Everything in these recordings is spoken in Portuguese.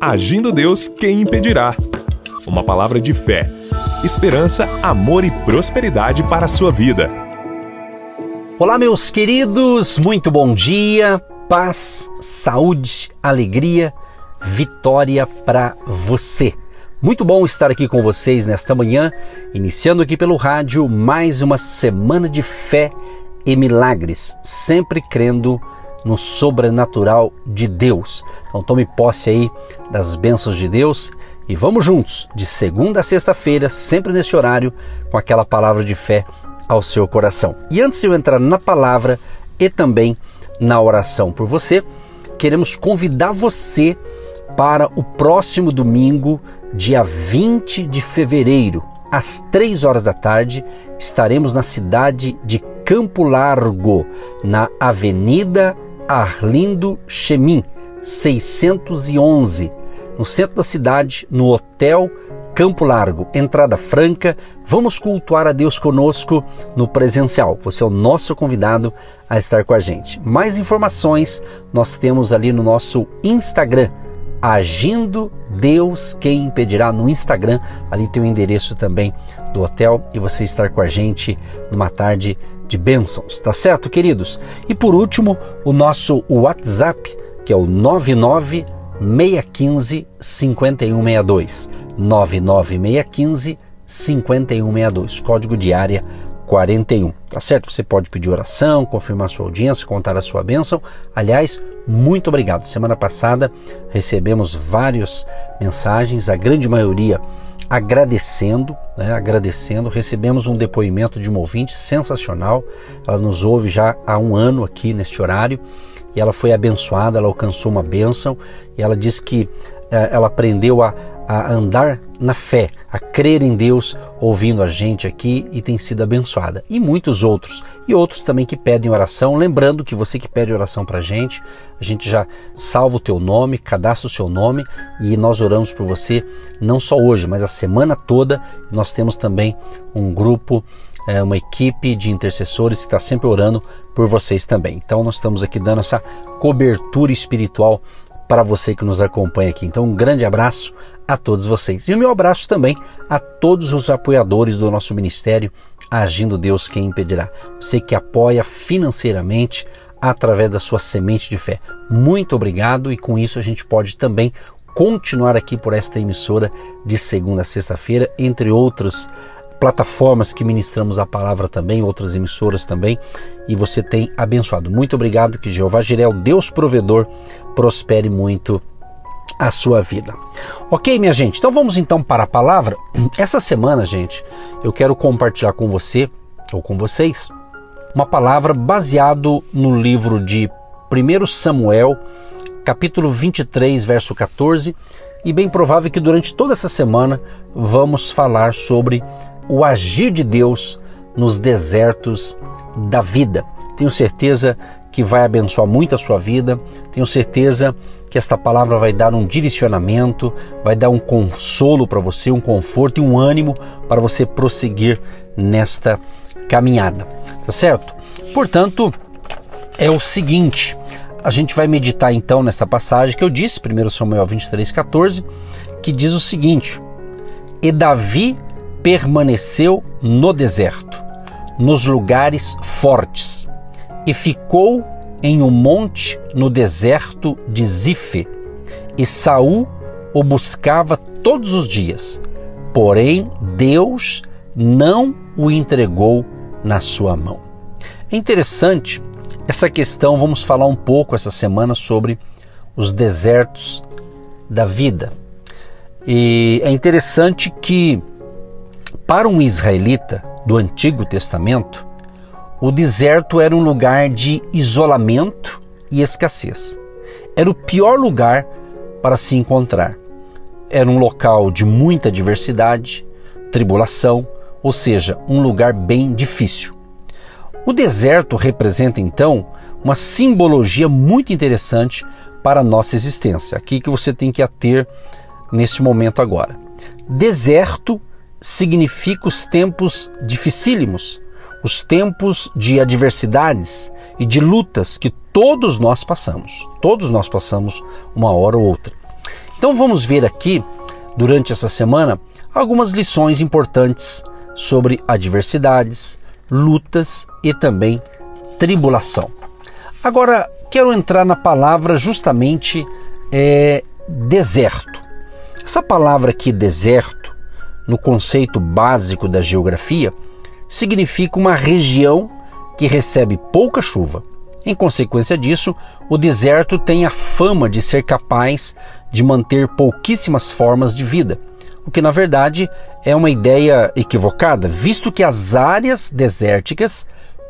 Agindo Deus, quem impedirá? Uma palavra de fé, esperança, amor e prosperidade para a sua vida. Olá, meus queridos, muito bom dia, paz, saúde, alegria, vitória para você. Muito bom estar aqui com vocês nesta manhã, iniciando aqui pelo rádio mais uma semana de fé e milagres, sempre crendo no sobrenatural de Deus. Então tome posse aí das bênçãos de Deus e vamos juntos, de segunda a sexta-feira, sempre nesse horário, com aquela palavra de fé ao seu coração. E antes de eu entrar na palavra e também na oração por você, queremos convidar você para o próximo domingo, dia 20 de fevereiro, às 3 horas da tarde, estaremos na cidade de Campo Largo, na Avenida Arlindo Chemin, 611, no centro da cidade, no Hotel Campo Largo, entrada franca. Vamos cultuar a Deus conosco no presencial. Você é o nosso convidado a estar com a gente. Mais informações nós temos ali no nosso Instagram, Agindo Deus Quem Impedirá no Instagram. Ali tem o endereço também do hotel e você estar com a gente numa tarde de bênçãos, tá certo, queridos? E por último, o nosso WhatsApp, que é o 99 615 5162. 99615 5162, código de área 41. Tá certo? Você pode pedir oração, confirmar sua audiência, contar a sua bênção. Aliás, muito obrigado. Semana passada recebemos várias mensagens, a grande maioria agradecendo, né, agradecendo. Recebemos um depoimento de uma ouvinte sensacional. Ela nos ouve já há um ano aqui neste horário e ela foi abençoada, ela alcançou uma bênção e ela diz que eh, ela aprendeu a, a andar na fé, a crer em Deus, ouvindo a gente aqui e tem sido abençoada. E muitos outros. E outros também que pedem oração. Lembrando que você que pede oração para a gente, a gente já salva o teu nome, cadastra o seu nome e nós oramos por você não só hoje, mas a semana toda. Nós temos também um grupo, é, uma equipe de intercessores que está sempre orando por vocês também. Então nós estamos aqui dando essa cobertura espiritual para você que nos acompanha aqui. Então um grande abraço a todos vocês. E o meu abraço também a todos os apoiadores do nosso ministério Agindo Deus Quem Impedirá. Você que apoia financeiramente através da sua semente de fé. Muito obrigado e com isso a gente pode também continuar aqui por esta emissora de segunda a sexta-feira, entre outras plataformas que ministramos a palavra também, outras emissoras também, e você tem abençoado. Muito obrigado, que Jeová Jirel, Deus provedor, prospere muito a sua vida. Ok, minha gente? Então vamos então para a palavra. Essa semana, gente, eu quero compartilhar com você ou com vocês uma palavra baseado no livro de 1 Samuel, capítulo 23, verso 14, e bem provável que durante toda essa semana vamos falar sobre o agir de Deus nos desertos da vida. Tenho certeza que vai abençoar muito a sua vida. Tenho certeza que esta palavra vai dar um direcionamento, vai dar um consolo para você, um conforto e um ânimo para você prosseguir nesta caminhada. Tá certo? Portanto, é o seguinte, a gente vai meditar então nessa passagem que eu disse, 1 Samuel 23:14, que diz o seguinte: E Davi permaneceu no deserto, nos lugares fortes, e ficou em um monte no deserto de Zife, e Saul o buscava todos os dias. Porém, Deus não o entregou na sua mão. É interessante essa questão, vamos falar um pouco essa semana sobre os desertos da vida. E é interessante que para um israelita do Antigo Testamento, o deserto era um lugar de isolamento e escassez. Era o pior lugar para se encontrar. Era um local de muita diversidade, tribulação, ou seja, um lugar bem difícil. O deserto representa então uma simbologia muito interessante para a nossa existência. Aqui que você tem que ater nesse momento agora. Deserto significa os tempos dificílimos, os tempos de adversidades e de lutas que todos nós passamos. Todos nós passamos uma hora ou outra. Então vamos ver aqui, durante essa semana, algumas lições importantes sobre adversidades, lutas e também tribulação. Agora, quero entrar na palavra justamente é, deserto. Essa palavra aqui, deserto, no conceito básico da geografia, significa uma região que recebe pouca chuva. Em consequência disso, o deserto tem a fama de ser capaz de manter pouquíssimas formas de vida, o que na verdade é uma ideia equivocada, visto que as áreas desérticas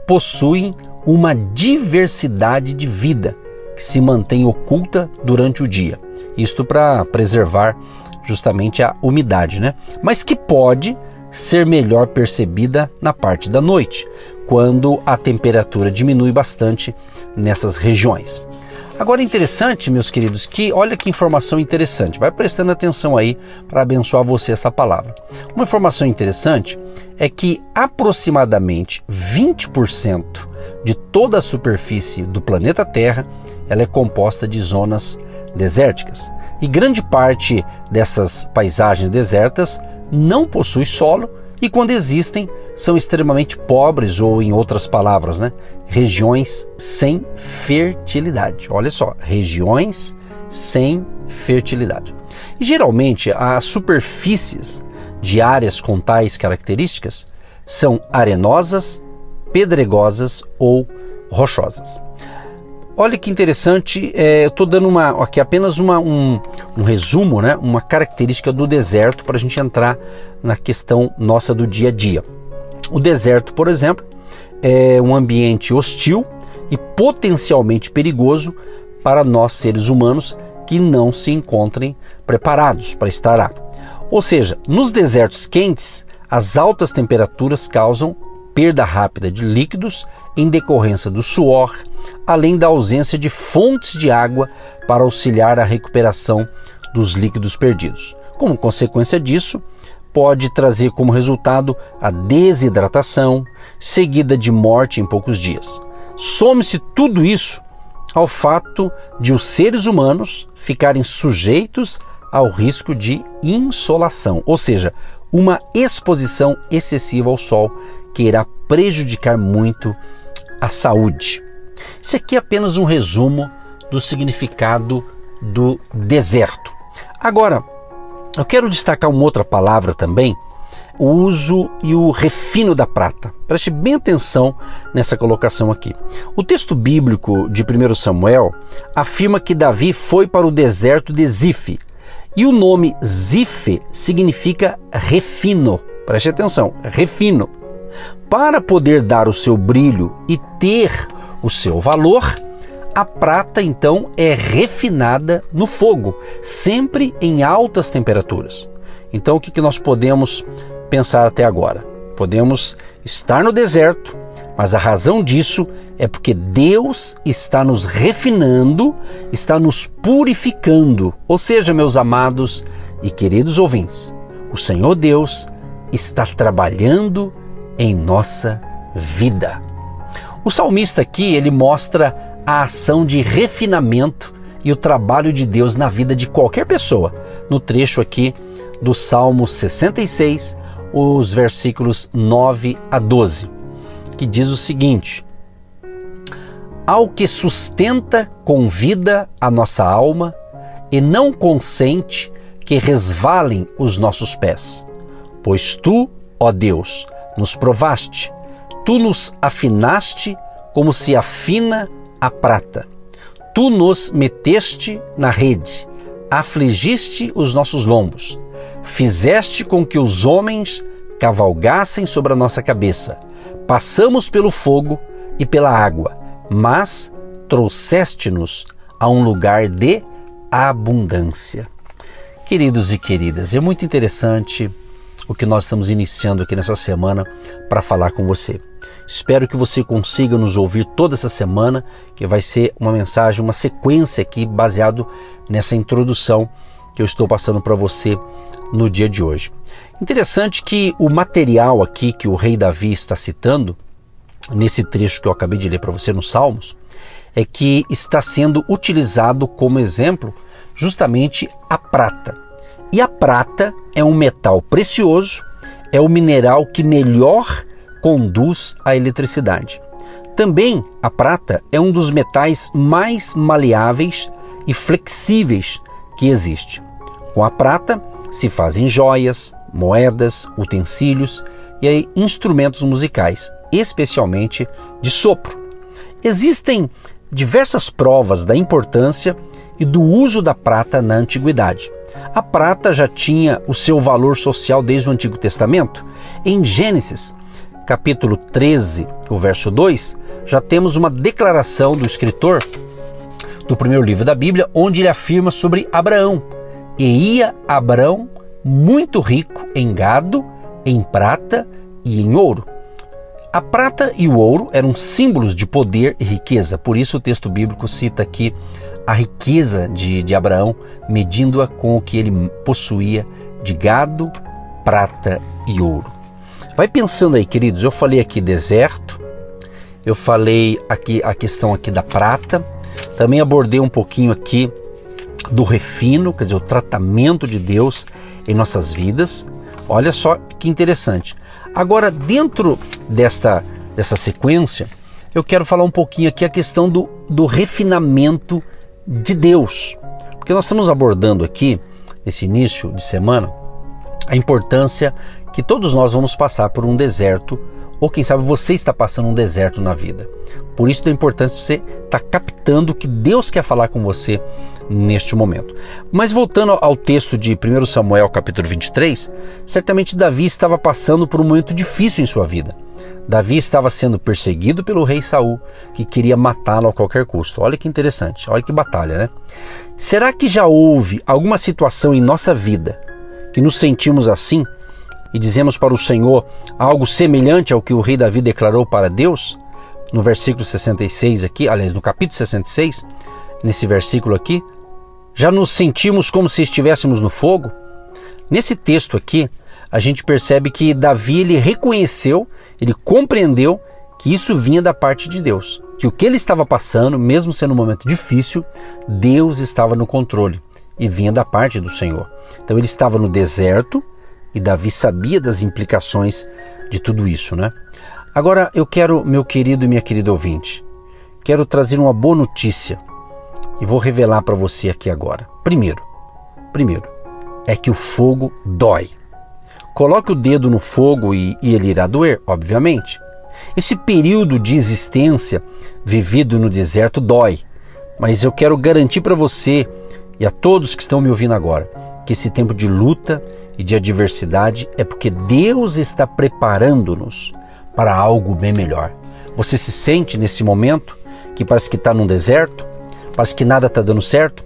possuem uma diversidade de vida que se mantém oculta durante o dia. Isto para preservar justamente a umidade, né? Mas que pode ser melhor percebida na parte da noite, quando a temperatura diminui bastante nessas regiões. Agora é interessante, meus queridos, que olha que informação interessante. Vai prestando atenção aí para abençoar você essa palavra. Uma informação interessante é que aproximadamente 20% de toda a superfície do planeta Terra ela é composta de zonas desérticas. E grande parte dessas paisagens desertas não possui solo e quando existem são extremamente pobres ou em outras palavras, né, regiões sem fertilidade. Olha só, regiões sem fertilidade. E geralmente as superfícies de áreas com tais características são arenosas, pedregosas ou rochosas. Olha que interessante, é, eu estou dando uma, aqui apenas uma, um, um resumo, né, uma característica do deserto para a gente entrar na questão nossa do dia a dia. O deserto, por exemplo, é um ambiente hostil e potencialmente perigoso para nós seres humanos que não se encontrem preparados para estar lá. Ou seja, nos desertos quentes, as altas temperaturas causam perda rápida de líquidos em decorrência do suor, além da ausência de fontes de água para auxiliar a recuperação dos líquidos perdidos. Como consequência disso, pode trazer como resultado a desidratação, seguida de morte em poucos dias. Some-se tudo isso ao fato de os seres humanos ficarem sujeitos ao risco de insolação, ou seja, uma exposição excessiva ao sol que irá prejudicar muito a saúde. Isso aqui é apenas um resumo do significado do deserto. Agora, eu quero destacar uma outra palavra também, o uso e o refino da prata. Preste bem atenção nessa colocação aqui. O texto bíblico de 1 Samuel afirma que Davi foi para o deserto de Zif. E o nome Zif significa refino. Preste atenção, refino. Para poder dar o seu brilho e ter o seu valor, a prata então é refinada no fogo, sempre em altas temperaturas. Então o que, nós podemos pensar até agora? Podemos estar no deserto, mas a razão disso é porque Deus está nos refinando, está nos purificando. Ou seja, meus amados e queridos ouvintes, o Senhor Deus está trabalhando em nossa vida. O salmista aqui, ele mostra a ação de refinamento e o trabalho de Deus na vida de qualquer pessoa. No trecho aqui do Salmo 66, os versículos 9 a 12, que diz o seguinte: Ao que sustenta com vida a nossa alma e não consente que resvalem os nossos pés. Pois tu, ó Deus, nos provaste, tu nos afinaste como se afina a prata. Tu nos meteste na rede, afligiste os nossos lombos, fizeste com que os homens cavalgassem sobre a nossa cabeça. Passamos pelo fogo e pela água, mas trouxeste-nos a um lugar de abundância. Queridos e queridas, é muito interessante o que nós estamos iniciando aqui nessa semana para falar com você. Espero que você consiga nos ouvir toda essa semana, que vai ser uma mensagem, uma sequência aqui baseado nessa introdução que eu estou passando para você no dia de hoje. Interessante que o material aqui que o rei Davi está citando, nesse trecho que eu acabei de ler para você nos Salmos, é que está sendo utilizado como exemplo justamente a prata. E a prata é um metal precioso, é o mineral que melhor conduz a eletricidade. Também a prata é um dos metais mais maleáveis e flexíveis que existe. Com a prata se fazem joias, moedas, utensílios e aí, instrumentos musicais, especialmente de sopro. Existem diversas provas da importância e do uso da prata na antiguidade. A prata já tinha o seu valor social desde o Antigo Testamento. Em Gênesis, capítulo 13, o verso 2, já temos uma declaração do escritor do primeiro livro da Bíblia, onde ele afirma sobre Abraão. E ia Abraão muito rico em gado, em prata e em ouro. A prata e o ouro eram símbolos de poder e riqueza, por isso o texto bíblico cita aqui a riqueza de, de Abraão, medindo-a com o que ele possuía de gado, prata e ouro. Vai pensando aí, queridos, eu falei aqui deserto, eu falei aqui a questão aqui da prata, também abordei um pouquinho aqui do refino, quer dizer, o tratamento de Deus em nossas vidas. Olha só que interessante. Agora, dentro desta, dessa sequência, eu quero falar um pouquinho aqui a questão do, do refinamento de Deus. Porque nós estamos abordando aqui, nesse início de semana, a importância que todos nós vamos passar por um deserto, ou quem sabe você está passando um deserto na vida. Por isso da importância de você estar tá captando o que Deus quer falar com você neste momento. Mas voltando ao texto de 1 Samuel capítulo 23, certamente Davi estava passando por um momento difícil em sua vida. Davi estava sendo perseguido pelo rei Saul, que queria matá-lo a qualquer custo. Olha que interessante, olha que batalha, né? Será que já houve alguma situação em nossa vida que nos sentimos assim e dizemos para o Senhor algo semelhante ao que o rei Davi declarou para Deus? No versículo 66 aqui, aliás, no capítulo 66, nesse versículo aqui, já nos sentimos como se estivéssemos no fogo? Nesse texto aqui, a gente percebe que Davi ele reconheceu, ele compreendeu que isso vinha da parte de Deus, que o que ele estava passando, mesmo sendo um momento difícil, Deus estava no controle e vinha da parte do Senhor. Então ele estava no deserto e Davi sabia das implicações de tudo isso, né? Agora eu quero, meu querido e minha querida ouvinte, quero trazer uma boa notícia e vou revelar para você aqui agora. Primeiro, primeiro é que o fogo dói. Coloque o dedo no fogo e, e ele irá doer, obviamente. Esse período de existência vivido no deserto dói, mas eu quero garantir para você e a todos que estão me ouvindo agora que esse tempo de luta e de adversidade é porque Deus está preparando-nos para algo bem melhor. Você se sente nesse momento que parece que está num deserto, parece que nada está dando certo?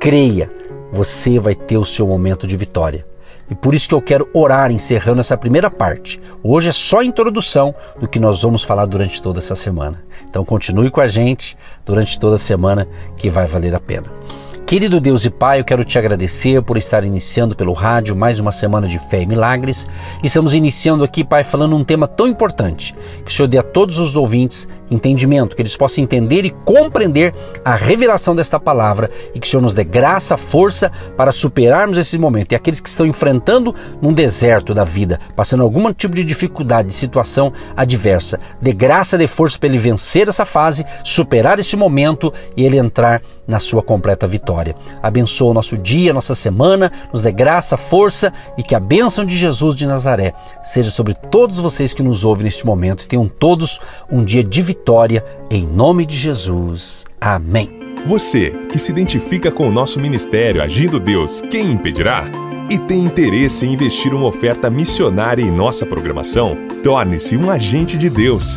Creia, você vai ter o seu momento de vitória. E por isso que eu quero orar encerrando essa primeira parte. Hoje é só a introdução do que nós vamos falar durante toda essa semana. Então continue com a gente durante toda a semana que vai valer a pena. Querido Deus e Pai, eu quero te agradecer por estar iniciando pelo rádio mais uma semana de fé e milagres. Estamos iniciando aqui, Pai, falando um tema tão importante. Que o Senhor dê a todos os ouvintes entendimento, que eles possam entender e compreender a revelação desta palavra e que o Senhor nos dê graça, força para superarmos esse momento. E aqueles que estão enfrentando num deserto da vida, passando algum tipo de dificuldade, situação adversa, dê graça, dê força para ele vencer essa fase, superar esse momento e ele entrar na sua completa vitória. Abençoa o nosso dia, nossa semana, nos dê graça, força e que a bênção de Jesus de Nazaré seja sobre todos vocês que nos ouvem neste momento e tenham todos um dia de vitória, em nome de Jesus. Amém. Você que se identifica com o nosso ministério Agindo Deus, quem impedirá? E tem interesse em investir uma oferta missionária em nossa programação? Torne-se um agente de Deus